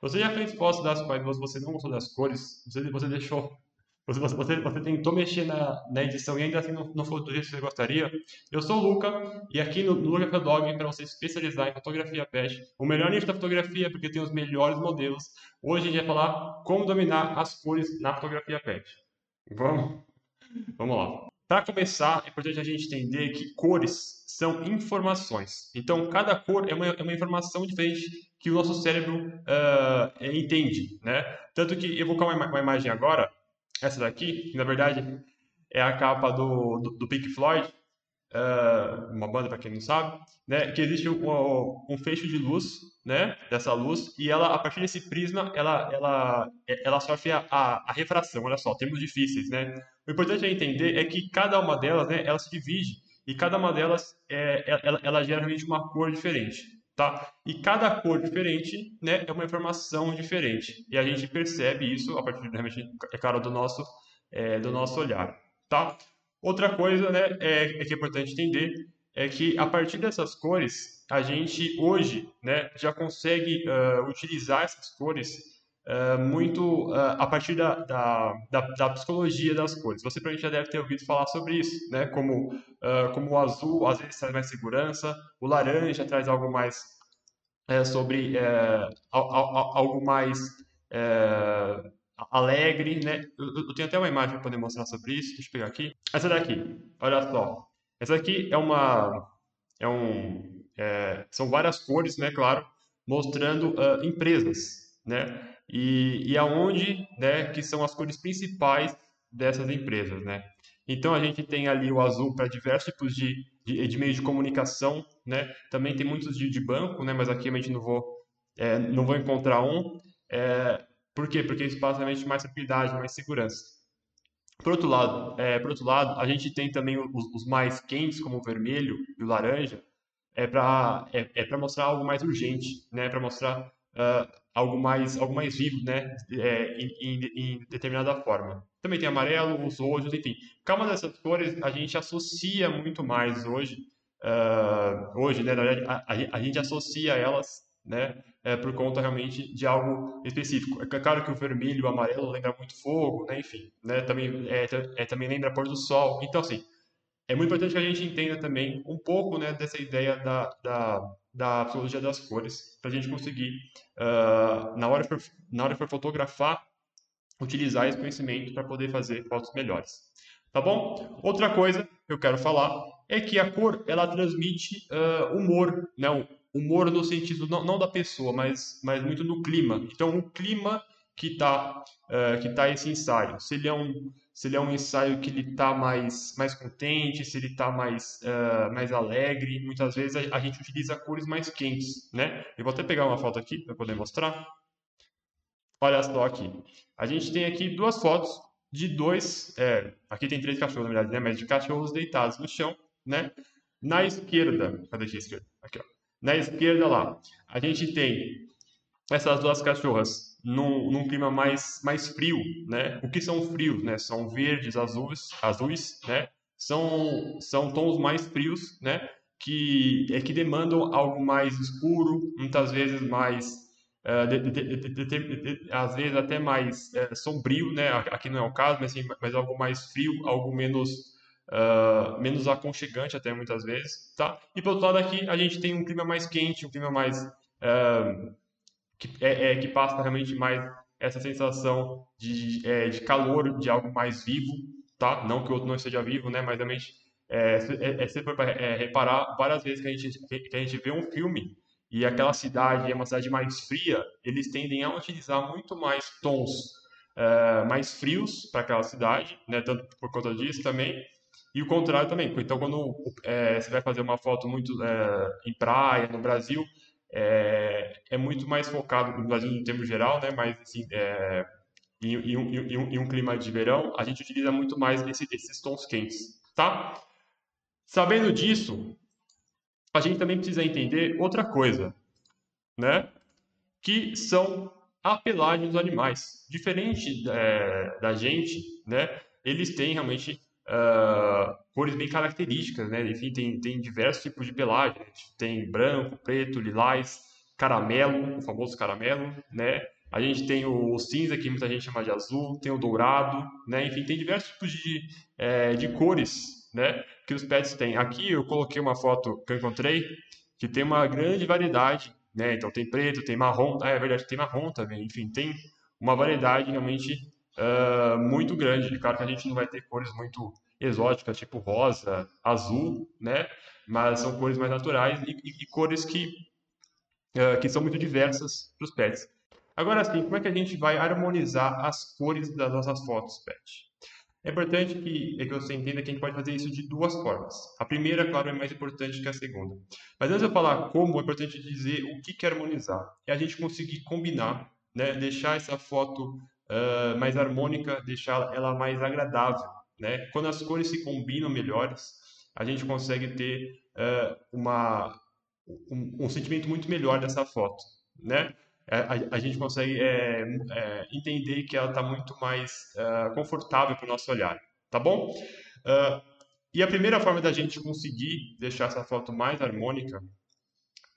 Você já fez fotos das quais você não gostou das cores, você, você deixou você, você, você, tentou mexer na, na edição e ainda assim não, não foi do jeito que você gostaria. Eu sou o Luca e aqui no, no Luca Dog para você especializar em fotografia pet, o melhor nicho da fotografia porque tem os melhores modelos. Hoje a gente vai falar como dominar as cores na fotografia pet. Vamos? Vamos lá. Para começar, é importante a gente entender que cores são informações. Então, cada cor é uma, é uma informação diferente que o nosso cérebro uh, entende, né? Tanto que eu vou colocar uma, uma imagem agora essa daqui, que na verdade é a capa do, do, do Pink Floyd, uh, uma banda para quem não sabe, né, que existe um, um fecho de luz, né, dessa luz, e ela, a partir desse prisma, ela, ela, ela sofre a, a, a refração, olha só, termos difíceis, né. O importante é entender é que cada uma delas, né, ela se divide, e cada uma delas, é, ela, ela gera realmente uma cor diferente tá? E cada cor diferente, né, é uma informação diferente. E a gente percebe isso a partir realmente, é claro, do nosso é, do nosso olhar, tá? Outra coisa, né, é, é, que é importante entender é que a partir dessas cores a gente hoje, né, já consegue uh, utilizar essas cores uh, muito uh, a partir da, da, da, da, psicologia das cores. Você provavelmente já deve ter ouvido falar sobre isso, né? Como, uh, como o azul às vezes traz mais segurança, o laranja traz algo mais é, sobre é, algo mais é, alegre, né? Eu, tenho até uma imagem para poder mostrar sobre isso. Deixa eu pegar aqui. Essa daqui, olha só. Essa aqui é uma, é um, é, são várias cores, né? Claro, mostrando uh, empresas, né? e, e aonde né, que são as cores principais dessas empresas. Né? Então a gente tem ali o azul para diversos tipos de, de, de meios de comunicação, né? também tem muitos de, de banco, né? mas aqui a gente não vou, é, não vou encontrar um. É, por quê? Porque isso passa realmente mais tranquilidade, mais segurança. Por outro lado, é, por outro lado, a gente tem também os, os, mais quentes, como o vermelho e o laranja, é para é, é mostrar algo mais urgente, né? para mostrar uh, algo mais algo mais vivo, né, é, em, em, determinada forma. Também tem amarelo, os rojos, enfim. Cada uma dessas cores a gente associa muito mais hoje, uh, hoje, né, na verdade, a, a, gente associa elas, né, é, por conta realmente de algo específico. É claro que o vermelho o amarelo lembra muito fogo, né, enfim, né, também é, é também lembra pôr do sol. Então, assim, é muito importante que a gente entenda também um pouco, né, dessa ideia da, da da psicologia das cores, para a gente conseguir, uh, na, hora for, na hora for fotografar, utilizar esse conhecimento para poder fazer fotos melhores. Tá bom? Outra coisa que eu quero falar é que a cor ela transmite uh, humor, né? humor no sentido não, não, da pessoa, mas, mas muito no clima. Então, o clima que está uh, que tá esse ensaio, se ele é um se ele é um ensaio que ele está mais, mais contente, se ele está mais, uh, mais alegre. Muitas vezes a, a, gente utiliza cores mais quentes, né? Eu vou até pegar uma foto aqui para poder mostrar. Olha só aqui. A gente tem aqui duas fotos de dois... É, aqui tem três cachorros, na verdade, né? Mas de cachorros deitados no chão, né? Na esquerda... Cadê a esquerda? Aqui, ó. Na esquerda lá, a gente tem essas duas cachorras num, num, clima mais, mais frio, né? O que são frios, né? São verdes, azuis, azuis, né? São, são tons mais frios, né? Que, é, que demandam algo mais escuro, muitas vezes mais Uh, de, de, de, às vezes até mais uh, sombrio, né? Aqui não é o caso, mas, assim, mas algo mais frio, algo menos uh, menos aconchegante até muitas vezes, tá? E pelo outro lado aqui a gente tem um clima mais quente, um clima mais que, é, é, que passa realmente mais essa sensação de, é, de calor, de algo mais vivo, tá? Não que o outro não esteja vivo, né? Mas realmente, é, é, é for é, reparar, várias vezes que a, gente, que a gente vê um filme e aquela cidade é uma cidade mais fria, eles tendem a utilizar muito mais tons é, mais frios para aquela cidade, né? Tanto por conta disso também, e o contrário também. Então, quando é, você vai fazer uma foto muito é, em praia, no Brasil, é, é muito mais focado no Brasil no termo geral, né? Mas assim, é, em, em, em, em, um clima de verão, a gente utiliza muito mais esse, esses tons quentes, tá? Sabendo disso, a gente também precisa entender outra coisa, né? Que são a pelagem dos animais. Diferente é, da gente, né? Eles têm realmente uh, cores bem características, né? Enfim, tem, tem diversos tipos de pelagem. Né? Tem branco, preto, lilás. caramelo, o famoso caramelo, né? A gente tem o cinza, que muita gente chama de azul, tem o dourado, né? Enfim, tem diversos tipos de, é, de cores, né? Que os pets têm. Aqui eu coloquei uma foto que eu encontrei, que tem uma grande variedade, né? Então tem preto, tem marrom, ah, é verdade, tem marrom também. Enfim, tem uma variedade realmente uh, muito grande. Claro que a gente não vai ter cores muito exóticas, tipo rosa, azul, né? Mas são cores mais naturais e, e, e cores que, uh, que são muito diversas para os pets. Agora sim, como é que a gente vai harmonizar as cores das nossas fotos, pet? É importante que, é que você entenda que a gente pode fazer isso de duas formas. A primeira, claro, é mais importante que a segunda. Mas antes de eu falar como, é importante dizer o que é harmonizar. É a gente conseguir combinar, né? deixar essa foto uh, mais harmônica, deixar ela mais agradável. Né? Quando as cores se combinam melhores, a gente consegue ter uh, uma, um, um sentimento muito melhor dessa foto. Né? É, a, a, gente consegue é, é, entender que ela está muito mais uh, confortável para o nosso olhar, tá bom? E a primeira forma da gente conseguir deixar essa foto mais harmônica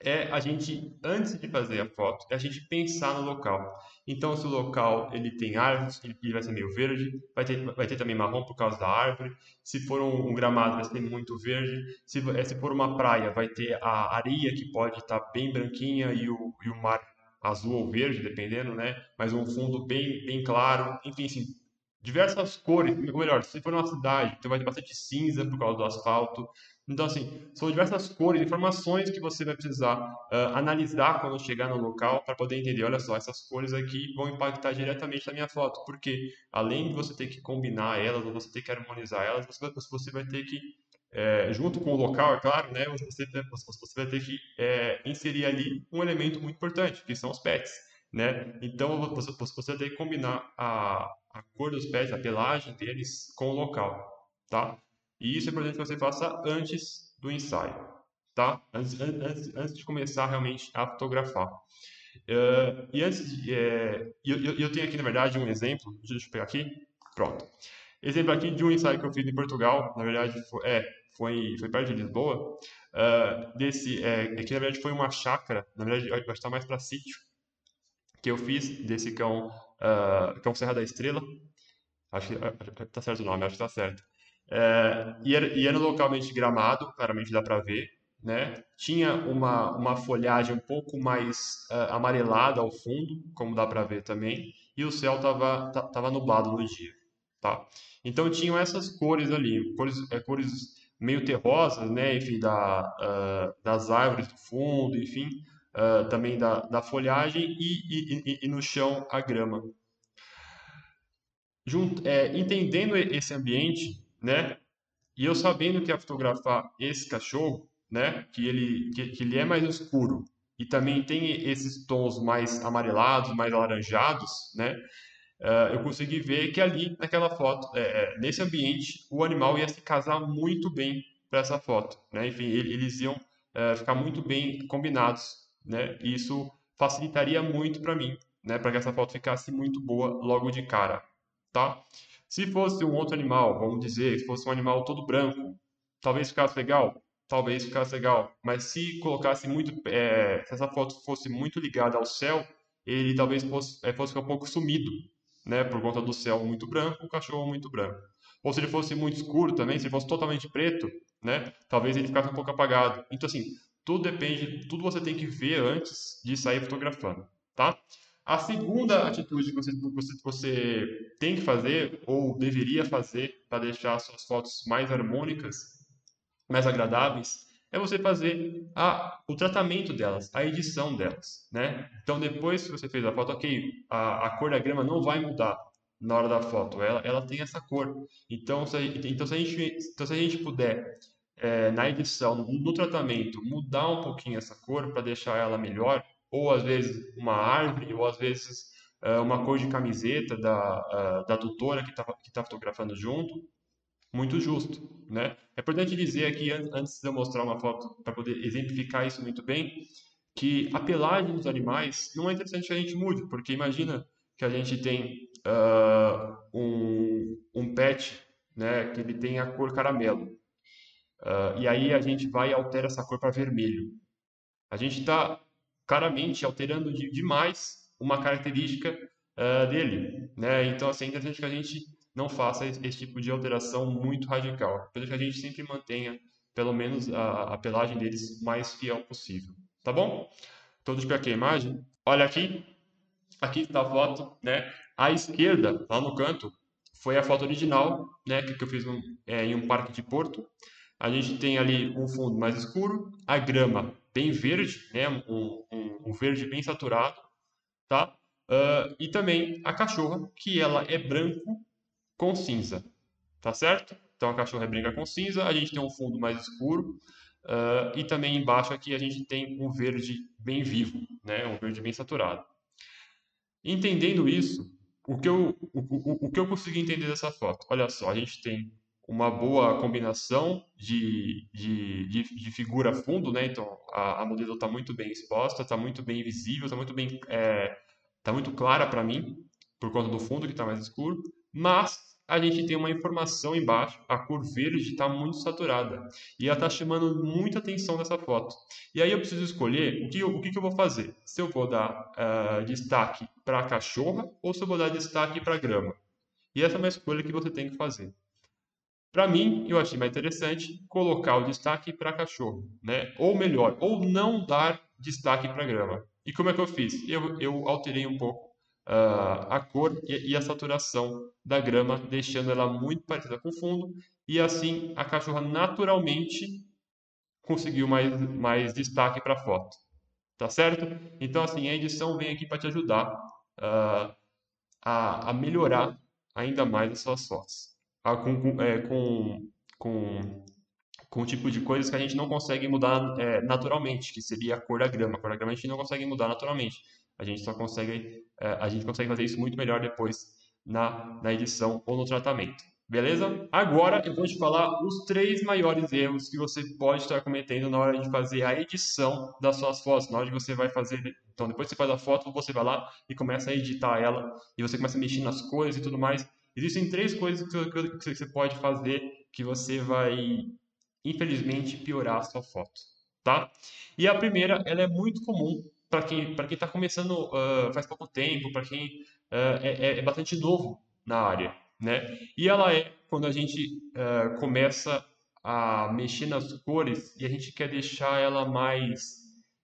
é a gente, antes de fazer a foto, é a gente pensar no local. Então, se o local ele tem árvores, ele vai ser meio verde, vai ter, vai ter também marrom por causa da árvore. Se for um, um gramado, vai ser muito verde. Se, se for uma praia, vai ter a areia que pode estar tá bem branquinha e o, e o mar azul ou verde, dependendo, né? Mas um fundo bem, bem claro. Enfim, assim, diversas cores. Ou melhor, se for uma cidade, então vai ter bastante cinza por causa do asfalto. Então, assim, são diversas cores, informações que você vai precisar uh, analisar quando chegar no local para poder entender, olha só, essas cores aqui vão impactar diretamente na minha foto, porque além de você ter que combinar elas, ou você ter que harmonizar elas, você, você vai ter que é, junto com o local, é claro, né, você, você vai ter que é, inserir ali um elemento muito importante, que são os pets. Né? Então você, você vai ter que combinar a, a cor dos pets, a pelagem deles com o local. Tá? E isso é importante que você faça antes do ensaio. Tá? Antes, antes, antes de começar realmente a fotografar. Uh, e antes de, é, eu, eu tenho aqui, na verdade, um exemplo. Deixa eu pegar aqui. Pronto. Exemplo aqui de um ensaio que eu fiz em Portugal. Na verdade, foi, é, foi, foi perto de Lisboa, uh, desse, é, é, que na verdade foi uma chácara, na verdade vai estar mais para sítio, que eu fiz desse cão, uh, cão Serra da Estrela, acho que tá certo o nome, acho que tá certo. Uh, e, era, e localmente gramado, claramente dá para ver, né? Tinha uma, uma folhagem um pouco mais uh, amarelada ao fundo, como dá para ver também, e o céu estava tava nublado no dia, tá? Então tinham essas cores ali, cores, é, cores meio terrosas, né, enfim, da, uh, das árvores do fundo, enfim, uh, também da, da folhagem e, e, e, no chão a grama. Junt, é, entendendo esse ambiente, né, e eu sabendo que ia fotografar esse cachorro, né, que ele, que, que ele é mais escuro e também tem esses tons mais amarelados, mais alaranjados, né, uh, eu consegui ver que ali, naquela foto, é, nesse ambiente, o animal ia se casar muito bem para essa foto. Né? Enfim, eles iam uh, ficar muito bem combinados. Né? E isso facilitaria muito para mim, né? para que essa foto ficasse muito boa logo de cara. Tá? Se fosse um outro animal, vamos dizer, se fosse um animal todo branco, talvez ficasse legal, talvez ficasse legal. Mas se colocasse muito, é, se essa foto fosse muito ligada ao céu, ele talvez fosse, é, fosse um pouco sumido, né, por conta do céu muito branco, o cachorro muito branco. Ou se ele fosse muito escuro também, se ele fosse totalmente preto, né, talvez ele ficasse um pouco apagado. Então, assim, tudo depende, tudo você tem que ver antes de sair fotografando, tá? A segunda atitude que você, você, tem que fazer, ou deveria fazer, para deixar suas fotos mais harmônicas, mais agradáveis, é você fazer a, o tratamento delas, a edição delas, né? Então, depois que você fez a foto, ok, a, a cor da grama não vai mudar na hora da foto, ela, ela tem essa cor. Então, se, então, se, a, gente, então, se a gente puder, é, na edição, no, no, tratamento, mudar um pouquinho essa cor para deixar ela melhor, ou às vezes uma árvore, ou às vezes é, uma cor de camiseta da, da tutora que está que tá fotografando junto, muito justo, né? É importante dizer aqui, antes de eu mostrar uma foto para poder exemplificar isso muito bem, que a pelagem dos animais não é interessante que a gente mude, porque imagina que a gente tem uh, um, um pet, né, que ele tem a cor caramelo, uh, e aí a gente vai e altera essa cor para vermelho. A gente está claramente alterando de, demais uma característica uh, dele. Né? Então, assim, é interessante que a gente não faça esse, esse tipo de alteração muito radical, para que a gente sempre mantenha, pelo menos, a, a pelagem deles mais fiel possível. Tá bom? Deixa eu aqui a imagem. Olha aqui, aqui está a foto, né? À esquerda, lá no canto, foi a foto original, né? Que eu fiz é, em um parque de Porto. A gente tem ali um fundo mais escuro, a grama bem verde, né? Um, um, um verde bem saturado, tá? Uh, e também a cachorra, que ela é branco com cinza, tá certo? Então a cachorra é branca com cinza, a gente tem um fundo mais escuro, uh, e também embaixo aqui a gente tem um verde bem vivo, né? Um verde bem saturado. Entendendo isso, o que eu, o, o, o que eu consegui entender dessa foto? Olha só, a gente tem uma boa combinação de, de, de, de figura fundo, né? Então a, a modelo está muito bem exposta, está muito bem visível, está muito bem, é, tá muito clara para mim por conta do fundo que está mais escuro, mas a gente tem uma informação embaixo, a cor verde está muito saturada e ela está chamando muita atenção nessa foto. E aí eu preciso escolher o que, o que, eu vou fazer, se eu vou dar uh, destaque para a cachorra ou se eu vou dar destaque para a grama. E essa é uma escolha que você tem que fazer. Para mim, eu achei mais interessante colocar o destaque para cachorro, né? Ou melhor, ou não dar destaque para grama. E como é que eu fiz? Eu, eu alterei um pouco uh, a cor e, e, a saturação da grama, deixando ela muito parecida com o fundo, e assim a cachorra naturalmente conseguiu mais, mais destaque para a foto. Tá certo? Então, assim, a edição vem aqui para te ajudar uh, a, a melhorar ainda mais as suas fotos com, com, é, com, com, com o tipo de coisas que a gente não consegue mudar é, naturalmente, que seria a cor da grama. A cor da grama a gente não consegue mudar naturalmente. A gente só consegue, é, a gente consegue fazer isso muito melhor depois na, na edição ou no tratamento. Beleza? Agora eu vou te falar os três maiores erros que você pode estar cometendo na hora de fazer a edição das suas fotos. Na hora de você vai fazer. Então, depois que você faz a foto, você vai lá e começa a editar ela. E você começa a mexer nas cores e tudo mais. Existem três coisas que você pode fazer que você vai, infelizmente, piorar a sua foto, tá? E a primeira, ela é muito comum para quem para quem está começando uh, faz pouco tempo, para quem uh, é, é, bastante novo na área, né? E ela é quando a gente uh, começa a mexer nas cores e a gente quer deixar ela mais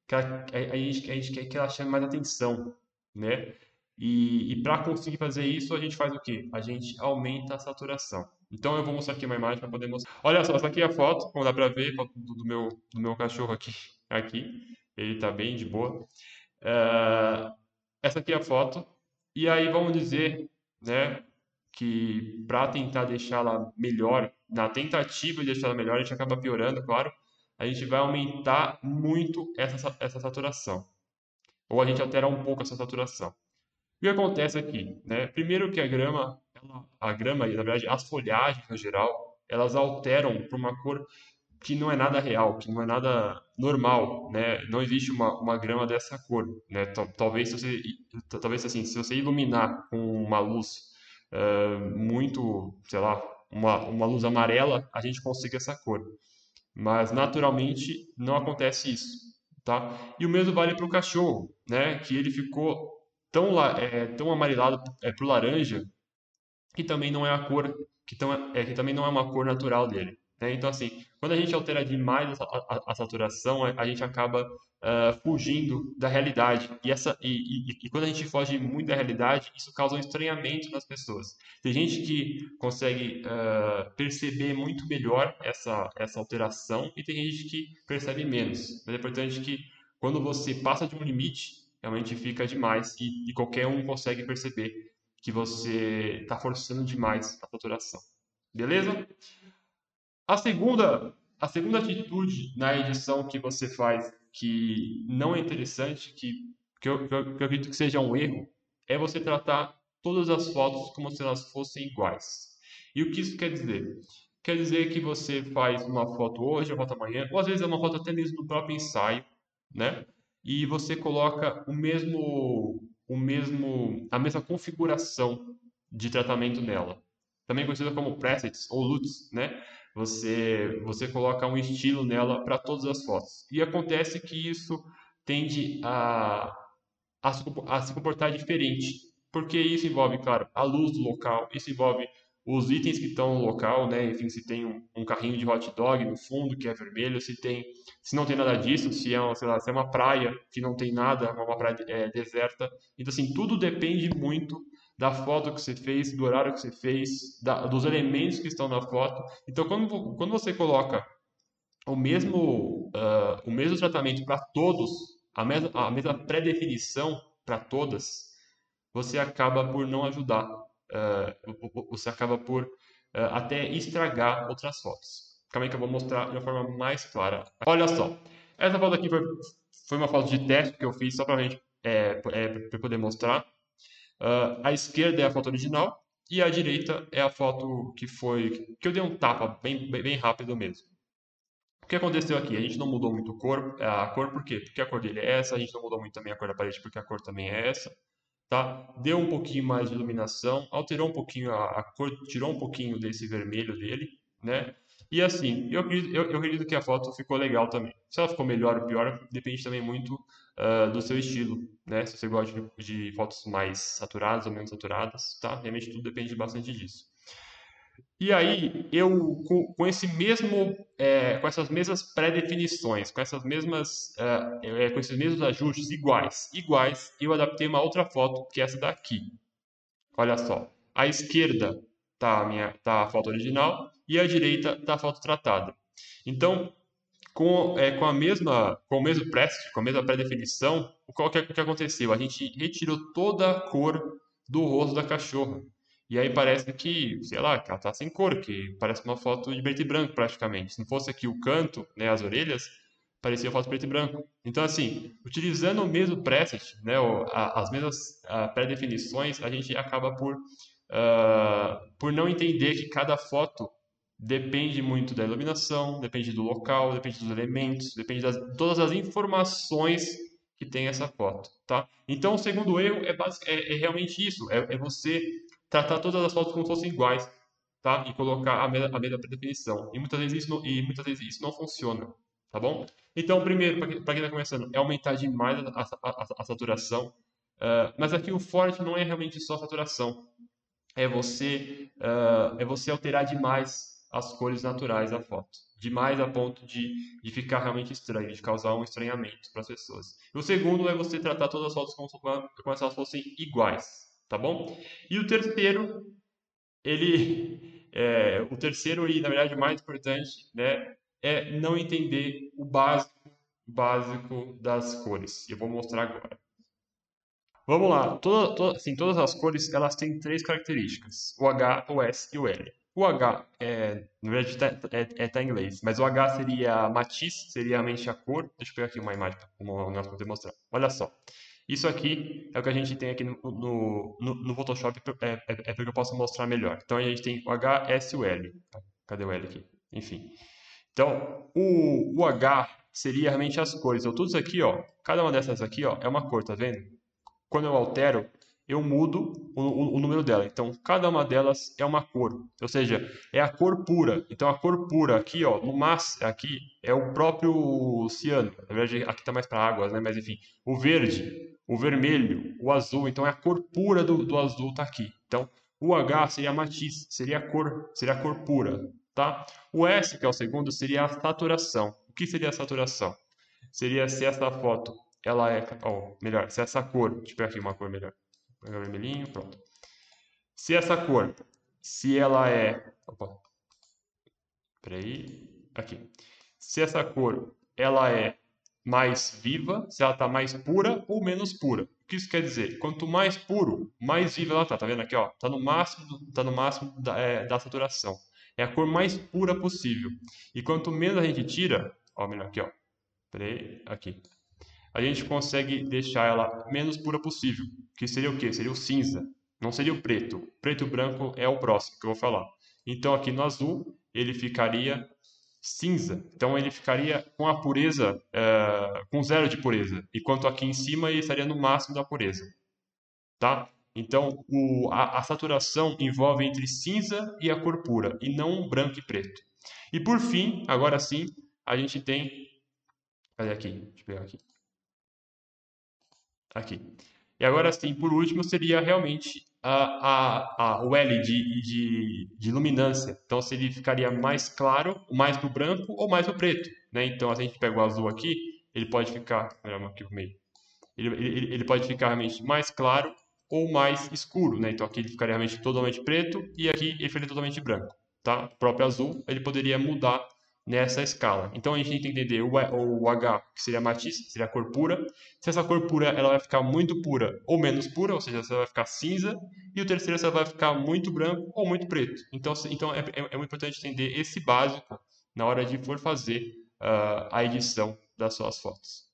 que ela, a, a, gente, a gente quer que ela chame mais atenção, né? E, e para conseguir fazer isso, a gente faz o quê? A gente aumenta a saturação. Então eu vou mostrar aqui uma imagem para poder mostrar. Olha só, essa aqui é a foto, como dá para ver, do, do, meu, do meu cachorro aqui. aqui. Ele está bem de boa. Uh, essa aqui é a foto. E aí vamos dizer né, que para tentar deixá-la melhor, na tentativa de deixá-la melhor, a gente acaba piorando, claro. A gente vai aumentar muito essa, essa saturação. Ou a gente altera um pouco essa saturação. O que acontece aqui? Né? Primeiro que a grama, ela, a grama, na verdade, as folhagens no geral, elas alteram para uma cor que não é nada real, que não é nada normal, né? Não existe uma, uma grama dessa cor, né? Talvez se você, talvez assim, se você iluminar com uma luz uh, muito, sei lá, uma, uma luz amarela, a gente consiga essa cor. Mas naturalmente não acontece isso, tá? E o mesmo vale para o cachorro, né? Que ele ficou tão, é, tão amarelado é, para o laranja que também não é a cor que, tão, é, que também não é uma cor natural dele. Né? Então, assim, quando a gente altera demais a, a, a saturação, a, a, gente acaba uh, fugindo da realidade. E, essa, e, e, e, quando a gente foge muito da realidade, isso causa um estranhamento nas pessoas. Tem gente que consegue uh, perceber muito melhor essa, essa alteração e tem gente que percebe menos. Mas é importante que quando você passa de um limite, realmente fica demais e, e qualquer um consegue perceber que você está forçando demais a saturação. Beleza? A segunda, a segunda atitude na edição que você faz que não é interessante, que, que, eu, que eu acredito que seja um erro, é você tratar todas as fotos como se elas fossem iguais. E o que isso quer dizer? Quer dizer que você faz uma foto hoje, uma foto amanhã, ou às vezes é uma foto até mesmo no próprio ensaio, né? E você coloca o mesmo, o mesmo, a mesma configuração de tratamento nela. Também conhecida como presets ou LUTs, né? Você, você coloca um estilo nela para todas as fotos. E acontece que isso tende a, a, a se comportar diferente. Porque isso envolve, claro, a luz do local, isso envolve os itens que estão no local, né? Enfim, se tem um, um, carrinho de hot dog no fundo que é vermelho, se tem, se não tem nada disso, se é, uma, lá, se é uma praia que não tem nada, uma praia é, deserta. Então, assim, tudo depende muito da foto que você fez, do horário que você fez, da, dos elementos que estão na foto. Então, quando, quando você coloca o mesmo, uh, o mesmo tratamento para todos, a mesma, a mesma pré-definição para todas, você acaba por não ajudar, uh, você acaba por uh, até estragar outras fotos. Calma aí que eu vou mostrar de uma forma mais clara. Olha só, essa foto aqui foi, foi uma foto de teste que eu fiz só para gente é, é, poder mostrar. Uh, a esquerda é a foto original e a direita é a foto que foi que eu dei um tapa bem, bem, bem rápido mesmo. O que aconteceu aqui? A gente não mudou muito a cor, a cor por quê? Porque a cor dele é essa, a gente não mudou muito também a cor da parede porque a cor também é essa, tá? Deu um pouquinho mais de iluminação, alterou um pouquinho a, a cor, tirou um pouquinho desse vermelho dele, né? E assim, eu, eu, eu acredito que a foto ficou legal também. Se ela ficou melhor ou pior, depende também muito uh, do seu estilo, né? Se você gosta de, de, fotos mais saturadas ou menos saturadas, tá? Realmente tudo depende bastante disso. E aí, eu, com, com esse mesmo, é, com essas mesmas pré-definições, com essas mesmas, é, com esses mesmos ajustes iguais, iguais, eu adaptei uma outra foto, que é essa daqui. Olha só, à esquerda tá a minha, tá a foto original e à direita tá a foto tratada. Então, com, é, com, a mesma, com o mesmo preset, com a mesma pré-definição, o que, que aconteceu? A gente retirou toda a cor do rosto da cachorra. E aí parece que, sei lá, que ela tá sem cor, que parece uma foto de preto e branco praticamente. Se não fosse aqui o canto, né, as orelhas, parecia foto preto e branco. Então, assim, utilizando o mesmo preset, né, as mesmas pré-definições, a gente acaba por, uh, por não entender que cada foto depende muito da iluminação, depende do local, depende dos elementos, depende de todas as informações que tem essa foto, tá? Então, o segundo erro é, é, é realmente isso, é, é, você tratar todas as fotos como se fossem iguais, tá? E colocar a mesma, a mesma definição. E muitas vezes isso não, e muitas vezes isso não funciona, tá bom? Então, primeiro, para quem está começando, é aumentar demais a, a, a, a saturação, uh, mas aqui o forte não é realmente só a saturação, é você, uh, é você alterar demais as cores naturais da foto. Demais a ponto de, de ficar realmente estranho, de causar um estranhamento para as pessoas. E o segundo é você tratar todas as fotos como, como se elas fossem iguais, tá bom? E o terceiro, ele, é, o terceiro e na verdade o mais importante, né, é não entender o básico, básico das cores. Eu vou mostrar agora. Vamos lá, toda, toda, assim, todas as cores elas têm três características: o H, o S e o L. O H, é, na verdade, está é, é, tá em inglês, mas o H seria matiz, seria realmente a cor. Deixa eu pegar aqui uma imagem para nós poder mostrar. Olha só. Isso aqui é o que a gente tem aqui no, no, no Photoshop, é, é, é porque eu posso mostrar melhor. Então, a gente tem o H, S e o L. Cadê o L aqui? Enfim. Então, o, o H seria realmente as cores. Então, tudo isso aqui, ó, cada uma dessas aqui ó, é uma cor, tá vendo? Quando eu altero, eu mudo o, o, o, número dela. Então, cada uma delas é uma cor, ou seja, é a cor pura. Então, a cor pura aqui, ó, no máximo, aqui é o próprio ciano. Na verdade, aqui está mais para águas, né? Mas enfim, o verde, o vermelho, o azul. Então, é a cor pura do, do azul tá aqui. Então, o H seria matiz, seria a cor, seria a cor pura, tá? O S, que é o segundo, seria a saturação. O que seria a saturação? Seria se essa foto, ela é, ou melhor, se essa cor, deixa eu pegar aqui uma cor melhor pegar vermelhinho, pronto. Se essa cor, se ela é... Opa. Peraí. Aqui. Se essa cor, ela é mais viva, se ela está mais pura ou menos pura. O que isso quer dizer? Quanto mais puro, mais viva ela está. Tá vendo aqui? Ó? Tá no máximo, tá no máximo da, é, da saturação. É a cor mais pura possível. E quanto menos a gente tira, ó, melhor aqui, ó. Aqui a gente consegue deixar ela menos pura possível, que seria o quê? Seria o cinza, não seria o preto. Preto e branco é o próximo que eu vou falar. Então aqui no azul ele ficaria cinza, então ele ficaria com a pureza, é, com zero de pureza, enquanto aqui em cima ele estaria no máximo da pureza, tá? Então o, a, a saturação envolve entre cinza e a cor pura, e não branco e preto. E por fim, agora sim, a gente tem, cadê aqui? Deixa eu pegar aqui Aqui. E agora sim, por último, seria realmente a, a, a, o L de, de, de luminância. Então, se ele ficaria mais claro, mais para o branco ou mais para o preto. Né? Então, se a gente pega o azul aqui, ele pode ficar... Aqui pro meio. Ele, ele, ele pode ficar realmente mais claro ou mais escuro. Né? Então, aqui ele ficaria realmente totalmente preto e aqui ele ficaria totalmente branco. Tá? O próprio azul, ele poderia mudar nessa escala. Então a gente tem que entender o, H, que seria a matiz, seria a cor pura. Se essa cor pura ela vai ficar muito pura ou menos pura, ou seja, se ela vai ficar cinza. E o terceiro, se ela vai ficar muito branco ou muito preto. Então, então é, é, é muito importante entender esse básico na hora de for fazer uh, a edição das suas fotos.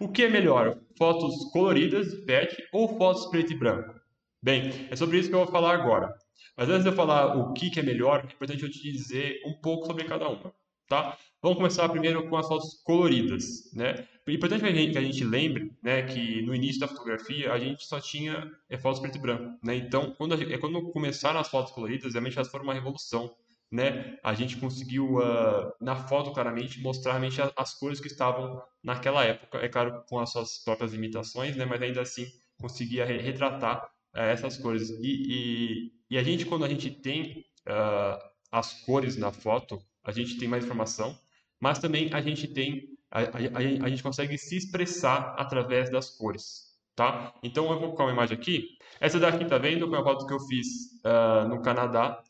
O que é melhor, fotos coloridas de PET ou fotos preto e branco? Bem, é sobre isso que eu vou falar agora. Mas antes de eu falar o que, que é melhor, é importante eu te dizer um pouco sobre cada uma tá? Vamos começar primeiro com as fotos coloridas, né? É importante que a gente, lembre, né, que no início da fotografia a gente só tinha é, fotos preto e branco, né? Então, quando é quando começaram as fotos coloridas, realmente elas foram uma revolução, né? A gente conseguiu uh, na foto claramente mostrar realmente as, cores que estavam naquela época, é claro com as suas próprias limitações, né? Mas ainda assim conseguia re retratar uh, essas cores e, e, e, a gente quando a gente tem uh, as cores na foto a gente tem mais informação, mas também a gente tem a, a, a, gente consegue se expressar através das cores, tá? Então eu vou colocar uma imagem aqui. Essa daqui, tá vendo? Foi uma foto que eu fiz uh, no Canadá.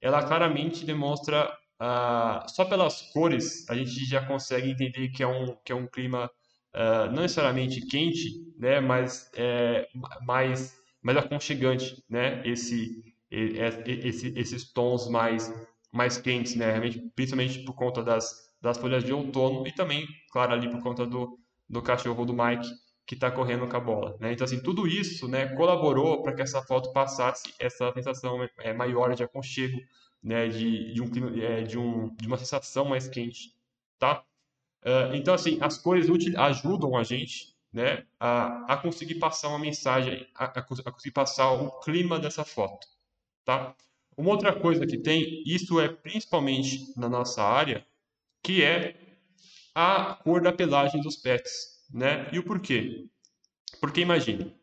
Ela claramente demonstra, uh, só pelas cores, a gente já consegue entender que é um, que é um clima uh, não necessariamente quente, né? Mas é, mais, mais aconchegante, né? Esse, esse, esses tons mais mais quentes, né? Realmente, principalmente por conta das, das folhas de outono e também, claro, ali por conta do, do cachorro do Mike que está correndo com a bola, né? Então, assim, tudo isso, né, colaborou para que essa foto passasse essa sensação é, maior de aconchego, né, de, de, um, é, de, um, de uma sensação mais quente, tá? Uh, então, assim, as cores ajudam a gente, né, a, a conseguir passar uma mensagem, a, a conseguir passar o clima dessa foto, tá? Uma outra coisa que tem, isso é principalmente na nossa área, que é a cor da pelagem dos pets, né? E o porquê? Porque imagine,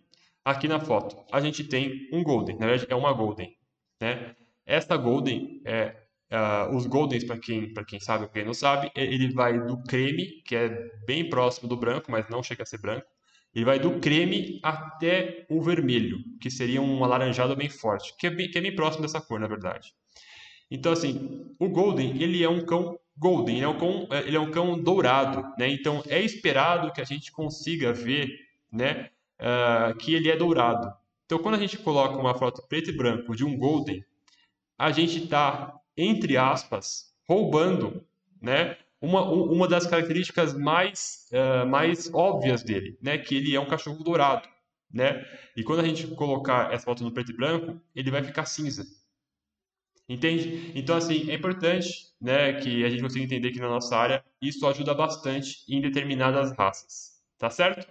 aqui na foto, a gente tem um golden, na verdade é uma golden, né? Esta golden é uh, os goldens para quem para quem sabe ou quem não sabe, ele vai do creme, que é bem próximo do branco, mas não chega a ser branco, ele vai do creme até o vermelho, que seria um alaranjado bem forte, que é bem, que é bem próximo dessa cor, na verdade. Então, assim, o Golden, ele é um cão Golden, ele é um cão, é, ele é um cão dourado, né? Então, é esperado que a gente consiga ver, né, uh, que ele é dourado. Então, quando a gente coloca uma foto preto e branco de um Golden, a gente está, entre aspas, roubando, né, uma, uma das características mais, uh, mais óbvias dele, né? Que ele é um cachorro dourado, né? E quando a gente colocar essa foto no preto e branco, ele vai ficar cinza. Entende? Então, assim, é importante né, que a gente consiga entender que na nossa área isso ajuda bastante em determinadas raças. Tá certo?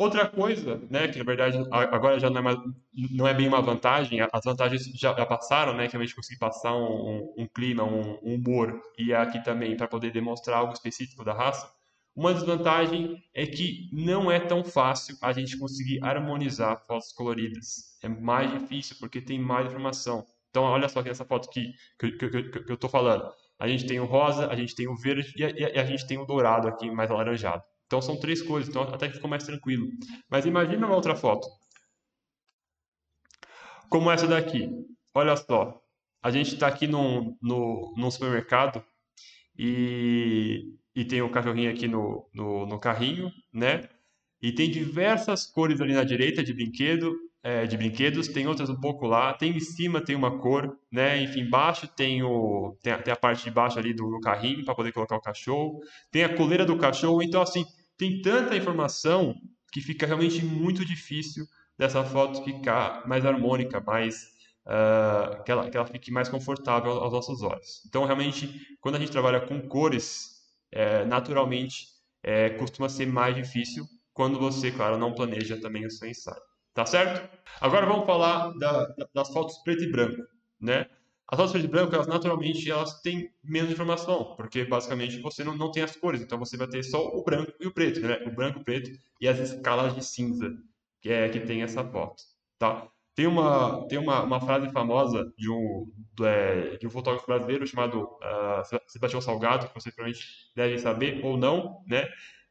Outra coisa, né, que na verdade agora já não é, não é bem uma vantagem, as vantagens já, passaram, né, que a gente conseguir passar um, um, um clima, um, um, humor, e aqui também para poder demonstrar algo específico da raça. Uma desvantagem é que não é tão fácil a gente conseguir harmonizar fotos coloridas. É mais difícil porque tem mais informação. Então, olha só aqui nessa foto aqui que, que, que, que eu estou falando. A gente tem o rosa, a gente tem o verde e a, e a gente tem o dourado aqui mais alaranjado. Então são três cores, então até que ficou mais tranquilo. Mas imagina uma outra foto. Como essa daqui. Olha só. A gente está aqui num, no, num supermercado e, e tem o um cachorrinho aqui no, no, no, carrinho, né? E tem diversas cores ali na direita de brinquedo, é, de brinquedos, tem outras um pouco lá. Tem em cima tem uma cor, né? Enfim, embaixo tem o tem a, tem a parte de baixo ali do, do carrinho para poder colocar o cachorro. Tem a coleira do cachorro, então assim tem tanta informação que fica realmente muito difícil dessa foto ficar mais harmônica, mais uh, que, ela, que ela fique mais confortável aos nossos olhos. Então, realmente, quando a gente trabalha com cores, é, naturalmente é, costuma ser mais difícil quando você, claro, não planeja também o seu ensaio. Tá certo? Agora vamos falar da, das fotos preto e branco, né? As fotos preto e branco, elas naturalmente elas têm menos informação, porque basicamente você não, não tem as cores, então você vai ter só o branco e o preto, né? O branco, o preto e as escalas de cinza que é que tem essa foto, tá? Tem uma, tem uma, uma frase famosa de um, do, é, de um fotógrafo brasileiro chamado uh, Sebastião Salgado, que vocês provavelmente devem saber ou não, né?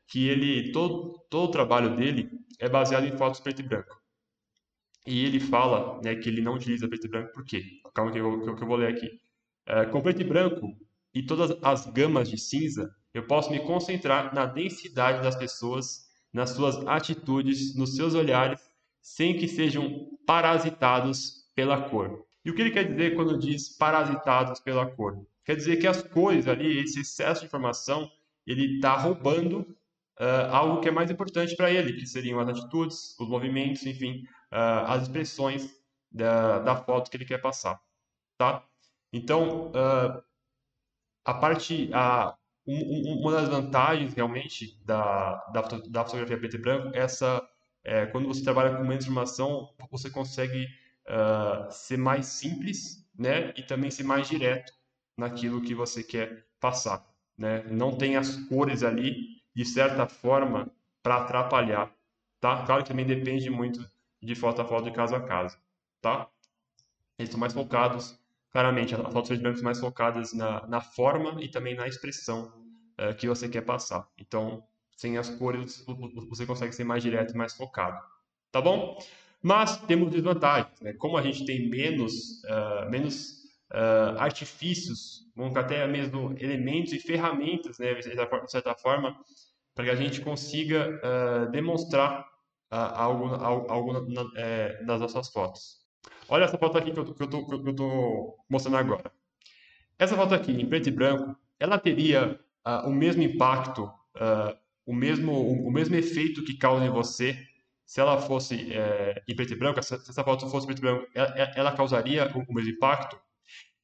Que ele, todo, todo o trabalho dele é baseado em fotos preto e branco. E ele fala né, que ele não utiliza preto e branco por quê? Calma que eu, que eu vou ler aqui. É, com preto e branco e todas as gamas de cinza, eu posso me concentrar na densidade das pessoas, nas suas atitudes, nos seus olhares, sem que sejam parasitados pela cor. E o que ele quer dizer quando diz parasitados pela cor? Quer dizer que as cores ali, esse excesso de informação, ele está roubando uh, algo que é mais importante para ele, que seriam as atitudes, os movimentos, enfim, uh, as expressões da, da foto que ele quer passar, tá? Então, uh, a parte, a, um, uma das vantagens realmente da, da, da fotografia preto e branco é essa, é, quando você trabalha com menos informação, você consegue uh, ser mais simples, né? E também ser mais direto naquilo que você quer passar, né? Não tem as cores ali, de certa forma, para atrapalhar, tá? Claro que também depende muito de foto a foto, de caso a caso, tá? Eles estão mais focados, claramente, as fotos branco mais focadas na, na forma e também na expressão uh, que você quer passar. Então, sem as cores, você consegue ser mais direto e mais focado, tá bom? Mas temos desvantagens, né? Como a gente tem menos, uh, menos uh, artifícios, vamos até mesmo elementos e ferramentas, né, de certa forma, para que a gente consiga demonstrar algo, algo na, é, nas nossas fotos. Olha essa foto aqui que eu, estou mostrando agora. Essa foto aqui, em preto e branco, ela teria uh, o mesmo impacto, uh, o, mesmo, o, o, mesmo efeito que causa em você se ela fosse é, em preto e branco, se essa foto fosse preto e branco, ela, ela causaria o, o mesmo impacto?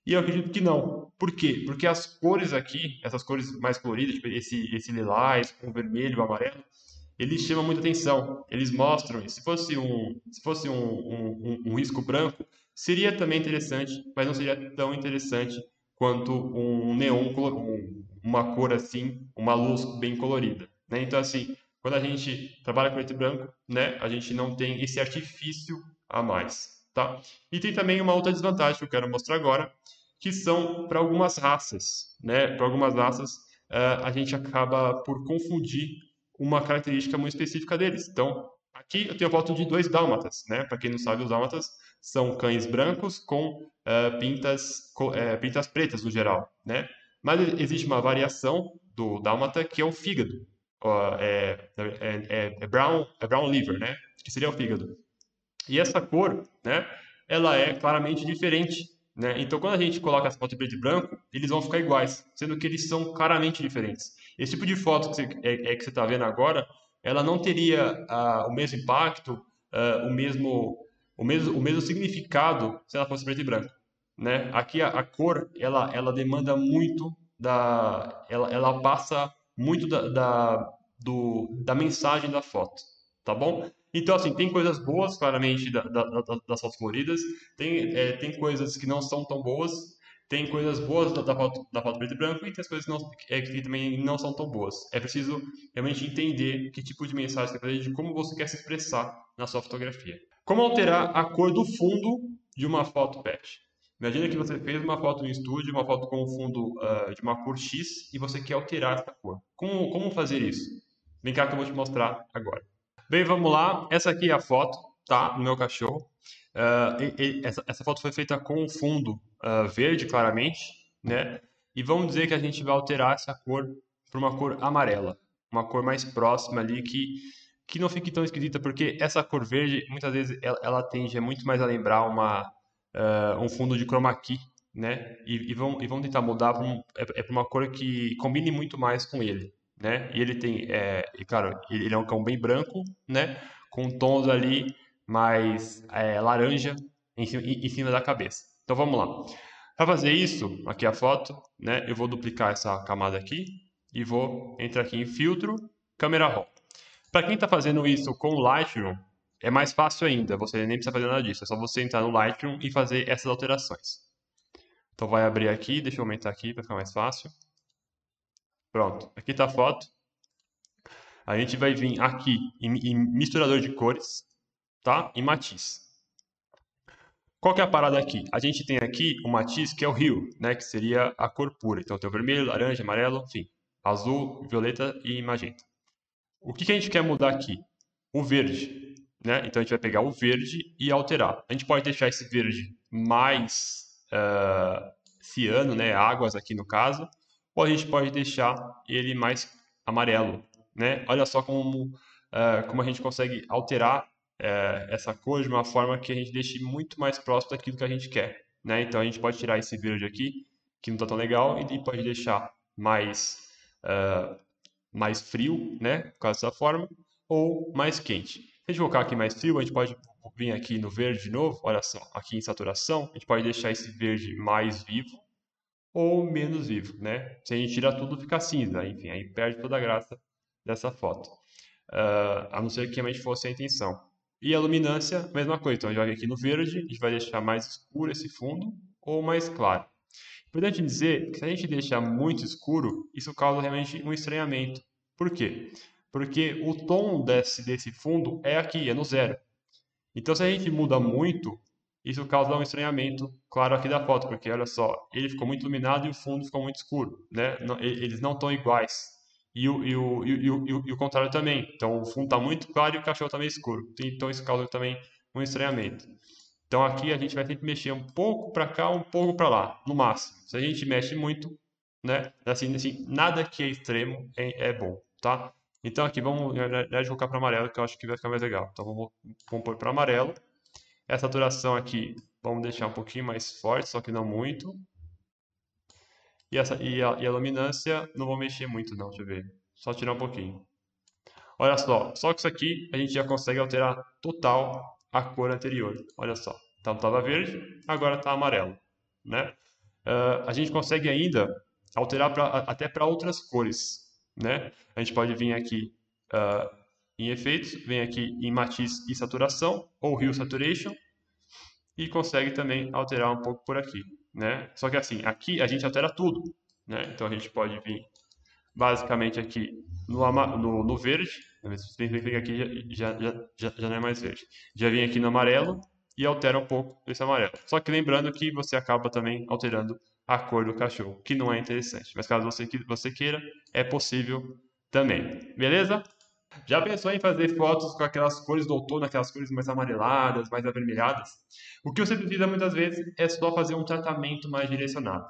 E eu acredito que não. Por quê? Porque as cores aqui, essas cores mais coloridas, tipo esse, esse lilás, com vermelho, amarelo, eles chamam muita atenção. Eles mostram, se fosse um, se fosse um, um, um, risco branco, seria também interessante, mas não seria tão interessante quanto um neon, uma cor assim, uma luz bem colorida. Né? Então, assim, quando a gente trabalha com preto e branco, né, a gente não tem esse artifício a mais. Tá? E tem também uma outra desvantagem que eu quero mostrar agora, que são para algumas raças. Né? Para algumas raças, uh, a gente acaba por confundir uma característica muito específica deles. Então, aqui eu tenho a foto de dois dálmatas, né? Para quem não sabe, os dálmatas são cães brancos com uh, pintas, uh, pintas pretas no geral, né? Mas existe uma variação do dálmata que é o fígado. Uh, é, é, é, brown, é brown liver, né? Que seria o fígado. E essa cor, né? Ela é claramente diferente, né? Então, quando a gente coloca essa foto em preto e branco, eles vão ficar iguais, sendo que eles são claramente diferentes. Esse tipo de foto que você é, é está vendo agora, ela não teria uh, o mesmo impacto, uh, o mesmo o mesmo o mesmo significado se ela fosse preto e branco, né? Aqui a, a cor ela ela demanda muito da ela, ela passa muito da, da do, da mensagem da foto, tá bom? Então, assim, tem coisas boas, claramente, da, da, das fotos coloridas, tem, é, tem coisas que não são tão boas, tem coisas boas da, da, foto, da foto preto e branco e tem as coisas que, não, é, que também não são tão boas. É preciso realmente entender que tipo de mensagem você quer fazer, de como você quer se expressar na sua fotografia. Como alterar a cor do fundo de uma foto pet? Imagina que você fez uma foto no estúdio, uma foto com um fundo uh, de uma cor X e você quer alterar essa cor. Como, como fazer isso? Vem cá que eu vou te mostrar agora. Bem, vamos lá. Essa aqui é a foto, tá? Do meu cachorro. Uh, e, e, essa, essa, foto foi feita com um fundo uh, verde, claramente, né? E vamos dizer que a gente vai alterar essa cor para uma cor amarela, uma cor mais próxima ali que que não fique tão esquisita, porque essa cor verde, muitas vezes, ela, ela tende muito mais a lembrar uma, uh, um fundo de chroma key, né? E, e, vão, e vão tentar mudar para um, é, é uma cor que combine muito mais com ele, né? E ele tem, é, e claro, ele, é um cão bem branco, né? Com tons ali mais é, laranja em cima, em cima da cabeça. Então vamos lá. Para fazer isso, aqui a foto, né, eu vou duplicar essa camada aqui e vou entrar aqui em filtro, câmera raw. Para quem está fazendo isso com o Lightroom, é mais fácil ainda, você nem precisa fazer nada disso, é só você entrar no Lightroom e fazer essas alterações. Então vai abrir aqui, deixa eu aumentar aqui para ficar mais fácil. Pronto, aqui está a foto. A gente vai vir aqui em, em misturador de cores, tá? E matiz. Qual que é a parada aqui? A gente tem aqui o matiz que é o rio, né? Que seria a cor pura. Então tem o vermelho, laranja, amarelo, enfim, azul, violeta e magenta. O que, que a gente quer mudar aqui? O verde, né? Então a gente vai pegar o verde e alterar. A gente pode deixar esse verde mais uh, ciano, né? Águas aqui no caso, ou a gente pode deixar ele mais amarelo, né? Olha só como, uh, como a gente consegue alterar uh, essa cor de uma forma que a gente deixe muito mais próximo daquilo que a gente quer, né? Então a gente pode tirar esse verde aqui, que não está tão legal, e pode deixar mais, uh, mais frio, né? Por causa dessa forma, ou mais quente. Se a gente colocar aqui mais frio, a gente pode vir aqui no verde de novo, olha só, aqui em saturação, a gente pode deixar esse verde mais vivo, ou menos vivo, né? Se a gente tirar tudo, fica cinza, enfim, aí perde toda a graça dessa foto. Uh, a não ser que realmente fosse a intenção. E a luminância, mesma coisa. Então, a gente vai vir aqui no verde, a gente vai deixar mais escuro esse fundo ou mais claro. Importante dizer que se a gente deixar muito escuro, isso causa realmente um estranhamento. Por quê? Porque o tom desse, desse fundo é aqui, é no zero. Então, se a gente muda muito, isso causa um estranhamento claro aqui da foto, porque olha só, ele ficou muito iluminado e o fundo ficou muito escuro, né? eles não estão iguais. E o, e, o, e, o, e o contrário também. Então o fundo está muito claro e o cachorro também tá escuro. Então isso causa também um estranhamento. Então aqui a gente vai sempre mexer um pouco para cá, um pouco para lá, no máximo. Se a gente mexe muito, né? Assim, assim nada que é extremo é, é bom, tá? Então aqui vamos colocar para amarelo, que eu acho que vai ficar mais legal. Então vamos, vamos pôr para amarelo. Essa saturação aqui, vamos deixar um pouquinho mais forte, só que não muito. E, essa, e, a, e a luminância, não vou mexer muito não, deixa eu ver. Só tirar um pouquinho. Olha só, só com isso aqui a gente já consegue alterar total a cor anterior. Olha só, então estava verde, agora está amarelo. Né? Uh, a gente consegue ainda alterar pra, até para outras cores. Né? A gente pode vir aqui uh, em efeitos, vem aqui em matiz e saturação, ou Hue Saturation, e consegue também alterar um pouco por aqui, né? Só que assim, aqui a gente altera tudo, né? Então a gente pode vir basicamente aqui no, no, no verde, se clica aqui já, já, já, já não é mais verde. Já vem aqui no amarelo e altera um pouco esse amarelo. Só que lembrando que você acaba também alterando a cor do cachorro, que não é interessante. Mas caso você, você queira, é possível também. Beleza? Já pensou em fazer fotos com aquelas cores do outono, aquelas cores mais amareladas, mais avermelhadas? O que você precisa muitas vezes é só fazer um tratamento mais direcionado.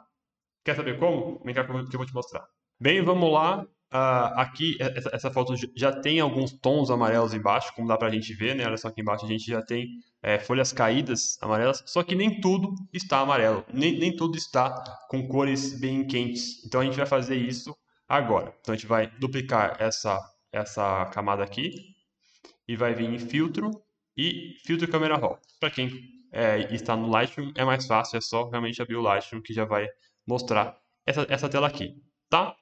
Quer saber como? Vem cá que eu vou te mostrar. Bem, vamos lá. Uh, aqui, essa, essa, foto já tem alguns tons amarelos embaixo, como dá pra gente ver, né? Olha só aqui embaixo a gente já tem é, folhas caídas amarelas, só que nem tudo está amarelo, nem, nem tudo está com cores bem quentes. Então a gente vai fazer isso agora. Então a gente vai duplicar essa essa camada aqui e vai vir em filtro e filtro câmera raw. Para quem é, está no Lightroom é mais fácil, é só realmente abrir o Lightroom que já vai mostrar essa, essa tela aqui, tá?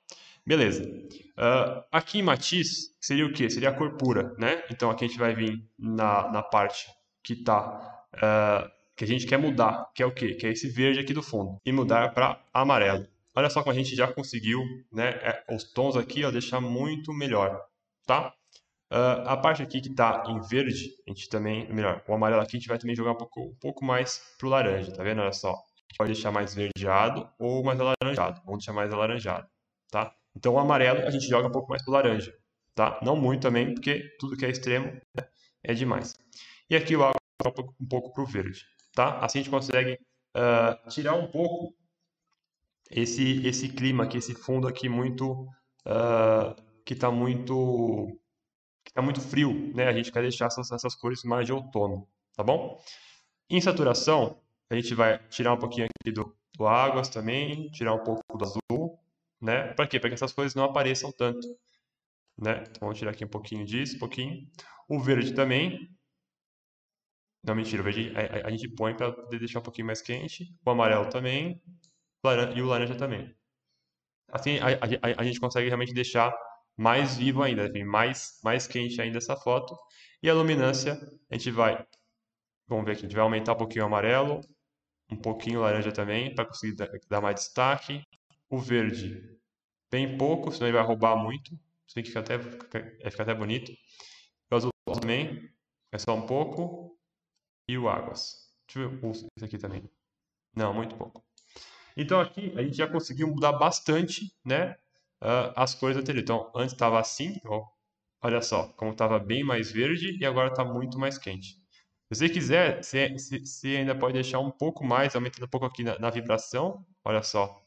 Beleza. Uh, aqui em matiz seria o que? Seria a cor pura, né? Então aqui a gente vai vir na, na parte que tá uh, que a gente quer mudar, que é o que? Que é esse verde aqui do fundo e mudar para amarelo. Olha só como a gente já conseguiu, né? É, os tons aqui, ó, deixar muito melhor tá? Uh, a parte aqui que está em verde, a gente também, melhor, o amarelo aqui a gente vai também jogar um pouco, um pouco mais pro laranja, tá vendo? Olha só, pode deixar mais verdeado ou mais alaranjado, vamos deixar mais alaranjado, tá? Então o amarelo a gente joga um pouco mais pro laranja, tá? Não muito também, porque tudo que é extremo né, é demais. E aqui o água um pouco pro verde, tá? Assim a gente consegue uh, tirar um pouco esse, esse clima aqui, esse fundo aqui muito... Uh, que está muito que tá muito frio, né? A gente quer deixar essas, essas cores mais de outono, tá bom? Em saturação, a gente vai tirar um pouquinho aqui do, do águas também, tirar um pouco do azul, né? Para quê? Para que essas cores não apareçam tanto, né? Então, vamos tirar aqui um pouquinho disso, um pouquinho. O verde também. Não, mentira, o verde a, a, a gente põe para deixar um pouquinho mais quente. O amarelo também. E o laranja também. Assim, a, a gente consegue realmente deixar mais vivo ainda, mais, mais quente ainda essa foto. E a luminância, a gente vai, vamos ver aqui, a gente vai aumentar um pouquinho o amarelo, um pouquinho laranja também, para conseguir dar mais destaque. O verde, bem pouco, senão ele vai roubar muito. Bem que fica até, fica, fica até bonito. O azul também, é só um pouco. E o águas. Deixa eu ver esse aqui também. Não, muito pouco. Então aqui a gente já conseguiu mudar bastante, né, uh, as cores anteriores. Então antes estava assim, ó, olha só, como estava bem mais verde e agora está muito mais quente. Se você quiser, você, você ainda pode deixar um pouco mais, aumentando um pouco aqui na, na vibração, olha só.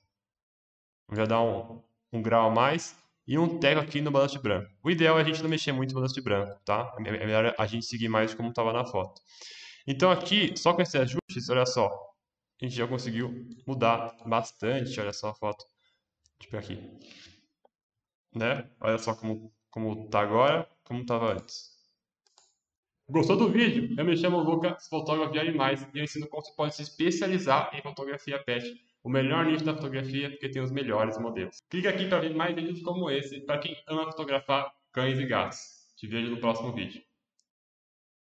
Já dá um, um grau a mais e um teco aqui no balanço de branco. O ideal é a gente não mexer muito no balanço de branco, tá? É, é melhor a gente seguir mais como estava na foto. Então aqui, só com esses ajustes, olha só, a gente já conseguiu mudar bastante, olha só a foto. Tipo aqui. Né? Olha só como, como tá agora, como estava antes. Gostou do vídeo? Eu me chamo Lucas, fotógrafo de animais, e eu ensino como você pode se especializar em fotografia pet o melhor nicho da fotografia porque tem os melhores modelos. Clica aqui para ver mais vídeos como esse para quem ama fotografar cães e gatos. Te vejo no próximo vídeo.